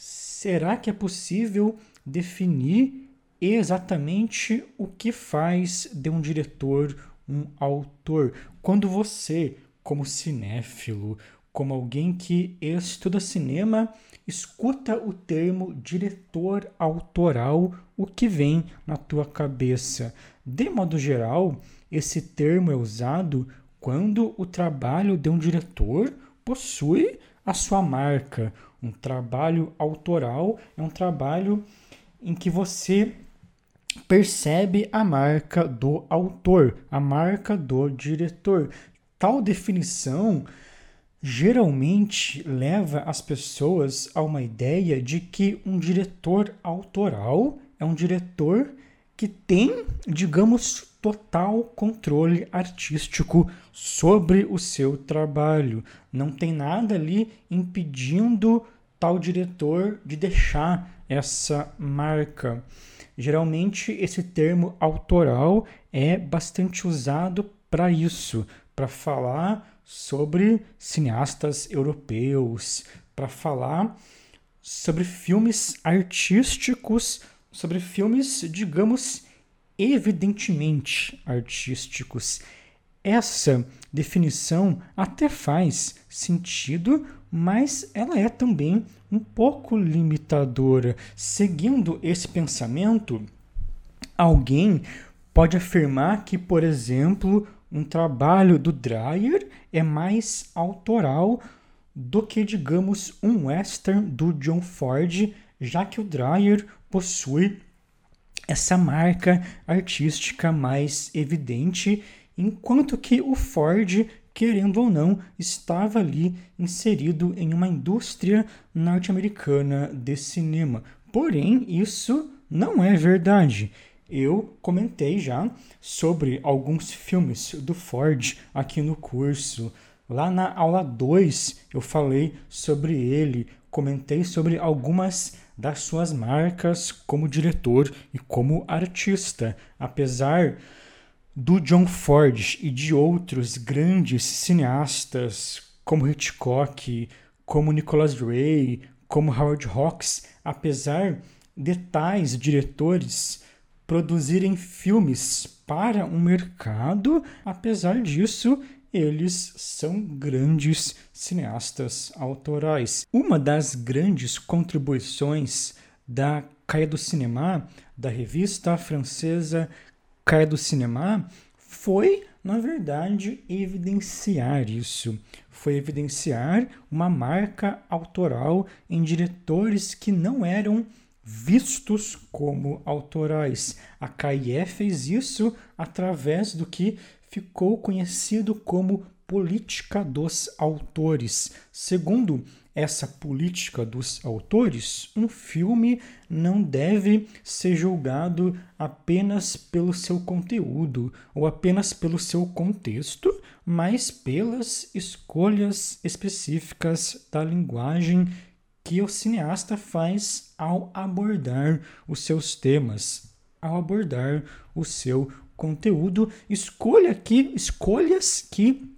será que é possível definir exatamente o que faz de um diretor um autor? Quando você, como cinéfilo, como alguém que estuda cinema, escuta o termo diretor autoral, o que vem na tua cabeça? De modo geral, esse termo é usado quando o trabalho de um diretor possui a sua marca. Um trabalho autoral é um trabalho em que você percebe a marca do autor, a marca do diretor. Tal definição geralmente leva as pessoas a uma ideia de que um diretor autoral é um diretor que tem, digamos, total controle artístico sobre o seu trabalho. Não tem nada ali impedindo tal diretor de deixar essa marca. Geralmente, esse termo autoral é bastante usado para isso, para falar sobre cineastas europeus, para falar sobre filmes artísticos, sobre filmes, digamos, evidentemente artísticos. Essa definição até faz sentido, mas ela é também um pouco limitadora. Seguindo esse pensamento, alguém pode afirmar que, por exemplo, um trabalho do Dreyer é mais autoral do que, digamos, um western do John Ford, já que o Dreyer possui essa marca artística mais evidente, enquanto que o Ford querendo ou não, estava ali inserido em uma indústria norte-americana de cinema. Porém, isso não é verdade. Eu comentei já sobre alguns filmes do Ford aqui no curso. Lá na aula 2 eu falei sobre ele, comentei sobre algumas das suas marcas como diretor e como artista. Apesar do John Ford e de outros grandes cineastas como Hitchcock, como Nicholas Ray, como Howard Hawks, apesar de tais diretores produzirem filmes para um mercado, apesar disso, eles são grandes cineastas autorais. Uma das grandes contribuições da Caia do Cinema, da revista francesa Caia do Cinema, foi, na verdade, evidenciar isso. Foi evidenciar uma marca autoral em diretores que não eram vistos como autorais. A Caia fez isso através do que ficou conhecido como política dos autores. Segundo essa política dos autores, um filme não deve ser julgado apenas pelo seu conteúdo ou apenas pelo seu contexto, mas pelas escolhas específicas da linguagem que o cineasta faz ao abordar os seus temas, ao abordar o seu conteúdo, escolha que escolhas que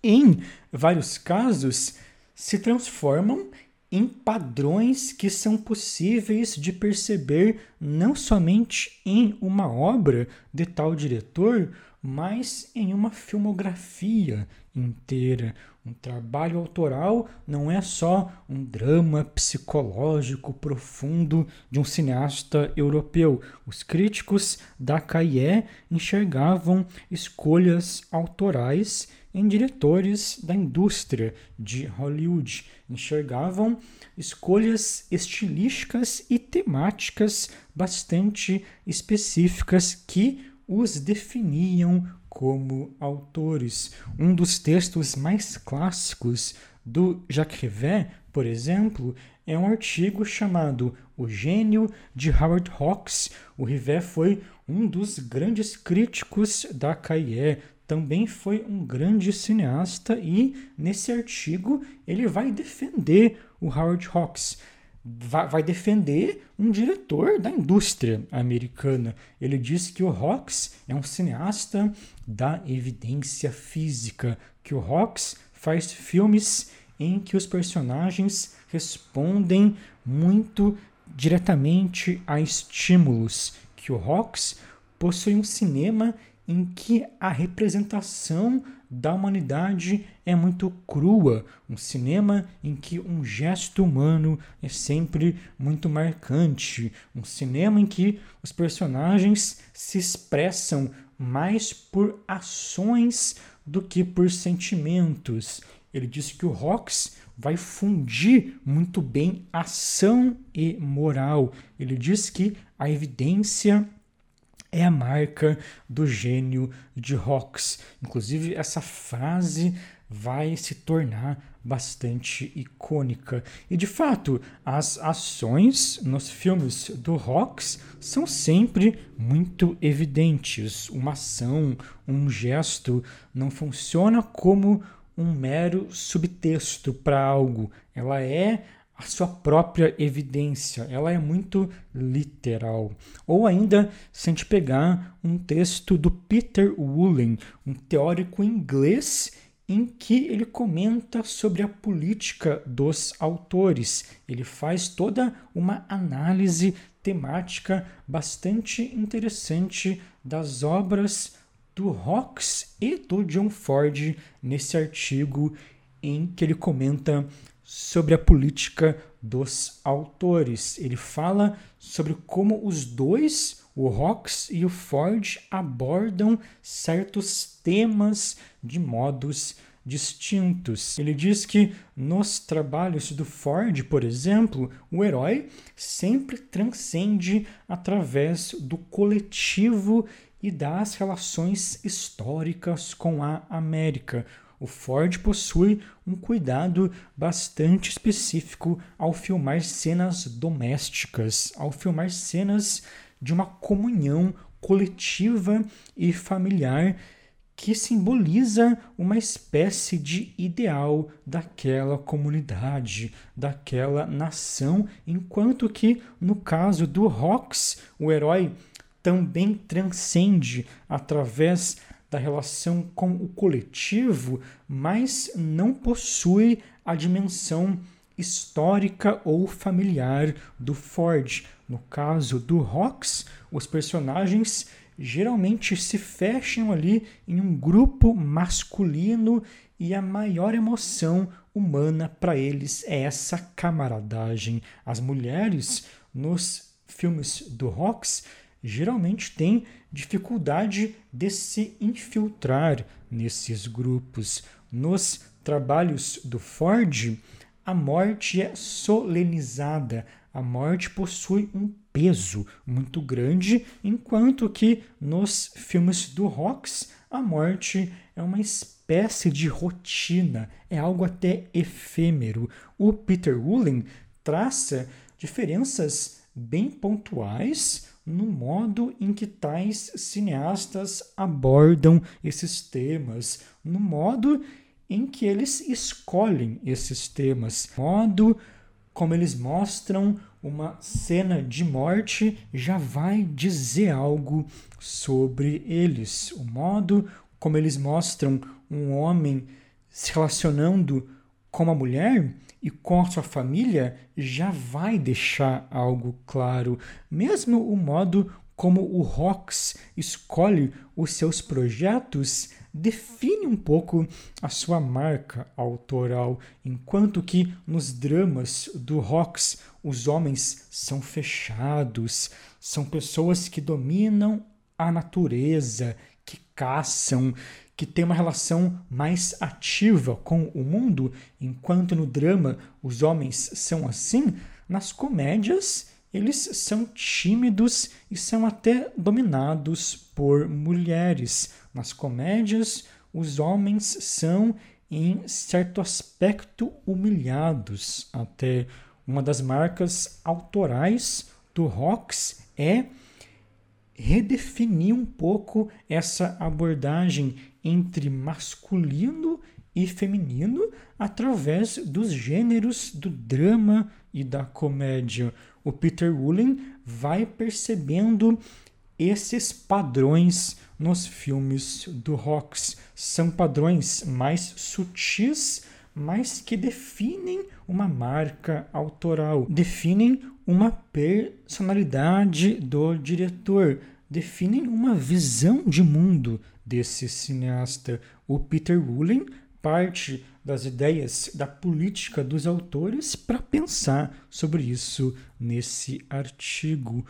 em vários casos se transformam em padrões que são possíveis de perceber não somente em uma obra de tal diretor, mas em uma filmografia inteira. Um trabalho autoral não é só um drama psicológico profundo de um cineasta europeu. Os críticos da Cahiers enxergavam escolhas autorais em diretores da indústria de Hollywood. Enxergavam escolhas estilísticas e temáticas bastante específicas que os definiam como autores. Um dos textos mais clássicos do Jacques Rivet, por exemplo, é um artigo chamado O Gênio de Howard Hawks. O Rivet foi um dos grandes críticos da Cahiers, também foi um grande cineasta e nesse artigo ele vai defender o Howard Hawks vai defender um diretor da indústria americana. Ele diz que o Hawks é um cineasta da evidência física, que o Hawks faz filmes em que os personagens respondem muito diretamente a estímulos, que o Hawks possui um cinema em que a representação da humanidade é muito crua, um cinema em que um gesto humano é sempre muito marcante, um cinema em que os personagens se expressam mais por ações do que por sentimentos. Ele disse que o Hawks vai fundir muito bem ação e moral. Ele diz que a evidência é a marca do gênio de Hawks. Inclusive, essa frase vai se tornar bastante icônica. E de fato, as ações nos filmes do Hawks são sempre muito evidentes. Uma ação, um gesto não funciona como um mero subtexto para algo. Ela é a sua própria evidência, ela é muito literal. Ou ainda, se a gente pegar um texto do Peter Woolen, um teórico inglês, em que ele comenta sobre a política dos autores. Ele faz toda uma análise temática bastante interessante das obras do Hawks e do John Ford nesse artigo em que ele comenta sobre a política dos autores. Ele fala sobre como os dois, o Hawks e o Ford, abordam certos temas de modos distintos. Ele diz que nos trabalhos do Ford, por exemplo, o herói sempre transcende através do coletivo e das relações históricas com a América. O Ford possui um cuidado bastante específico ao filmar cenas domésticas, ao filmar cenas de uma comunhão coletiva e familiar que simboliza uma espécie de ideal daquela comunidade, daquela nação, enquanto que no caso do Hawks, o herói também transcende através da relação com o coletivo, mas não possui a dimensão histórica ou familiar do Ford. No caso do Hawks, os personagens geralmente se fecham ali em um grupo masculino e a maior emoção humana para eles é essa camaradagem. As mulheres nos filmes do Hawks geralmente têm dificuldade de se infiltrar nesses grupos. Nos trabalhos do Ford, a morte é solenizada, a morte possui um peso muito grande, enquanto que nos filmes do Rocks a morte é uma espécie de rotina, é algo até efêmero. O Peter Woolen traça diferenças bem pontuais no modo em que tais cineastas abordam esses temas, no modo em que eles escolhem esses temas, modo como eles mostram uma cena de morte já vai dizer algo sobre eles. O modo como eles mostram um homem se relacionando com uma mulher e com a sua família já vai deixar algo claro. Mesmo o modo como o Rox escolhe os seus projetos define um pouco a sua marca autoral, enquanto que nos dramas do Rox os homens são fechados, são pessoas que dominam a natureza, que caçam, que tem uma relação mais ativa com o mundo, enquanto no drama os homens são assim, nas comédias eles são tímidos e são até dominados por mulheres. Nas comédias, os homens são, em certo aspecto, humilhados. Até uma das marcas autorais do Rocks é redefinir um pouco essa abordagem entre masculino e feminino através dos gêneros do drama e da comédia. O Peter Woolen vai percebendo esses padrões nos filmes do Hawks. São padrões mais sutis, mas que definem uma marca autoral, definem uma personalidade do diretor, definem uma visão de mundo desse cineasta. O Peter Woolen parte das ideias da política dos autores para pensar sobre isso nesse artigo.